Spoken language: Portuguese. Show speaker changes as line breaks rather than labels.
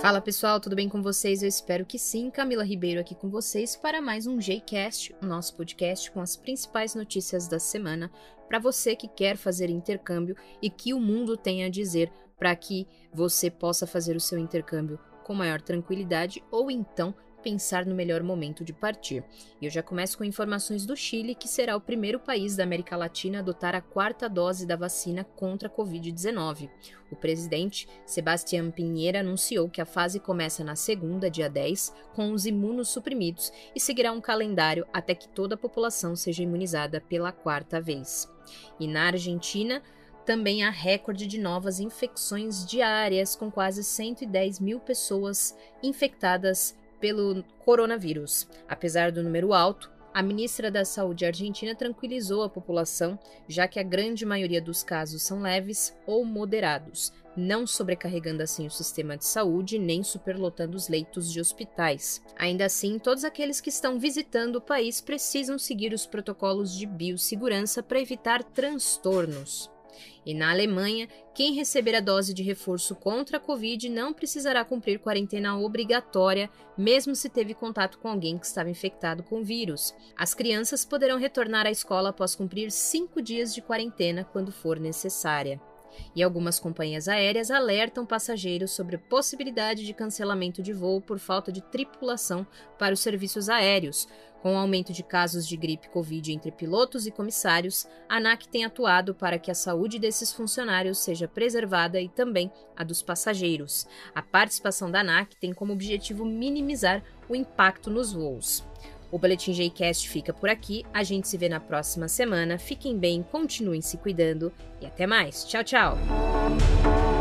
Fala pessoal, tudo bem com vocês? Eu espero que sim. Camila Ribeiro aqui com vocês para mais um Jcast, o nosso podcast com as principais notícias da semana para você que quer fazer intercâmbio e que o mundo tem a dizer para que você possa fazer o seu intercâmbio com maior tranquilidade ou então pensar no melhor momento de partir. E eu já começo com informações do Chile, que será o primeiro país da América Latina a adotar a quarta dose da vacina contra a Covid-19. O presidente Sebastián Pinheira anunciou que a fase começa na segunda, dia 10, com os imunossuprimidos e seguirá um calendário até que toda a população seja imunizada pela quarta vez. E na Argentina, também há recorde de novas infecções diárias, com quase 110 mil pessoas infectadas pelo coronavírus. Apesar do número alto, a ministra da Saúde argentina tranquilizou a população, já que a grande maioria dos casos são leves ou moderados, não sobrecarregando assim o sistema de saúde nem superlotando os leitos de hospitais. Ainda assim, todos aqueles que estão visitando o país precisam seguir os protocolos de biossegurança para evitar transtornos. E na Alemanha, quem receber a dose de reforço contra a Covid não precisará cumprir quarentena obrigatória, mesmo se teve contato com alguém que estava infectado com o vírus. As crianças poderão retornar à escola após cumprir cinco dias de quarentena quando for necessária. E algumas companhias aéreas alertam passageiros sobre a possibilidade de cancelamento de voo por falta de tripulação para os serviços aéreos, com o aumento de casos de gripe Covid entre pilotos e comissários, a ANAC tem atuado para que a saúde desses funcionários seja preservada e também a dos passageiros. A participação da ANAC tem como objetivo minimizar o impacto nos voos. O Boletim Jcast fica por aqui. A gente se vê na próxima semana. Fiquem bem, continuem se cuidando e até mais. Tchau, tchau!